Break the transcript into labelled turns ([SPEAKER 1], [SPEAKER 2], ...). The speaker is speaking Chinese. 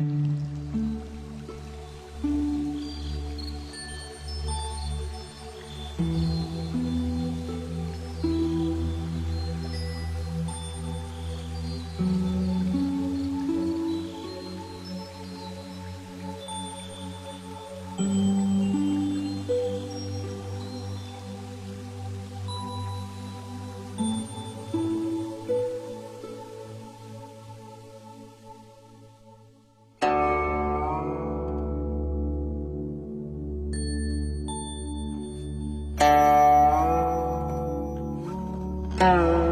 [SPEAKER 1] Mm-hmm. 嗯。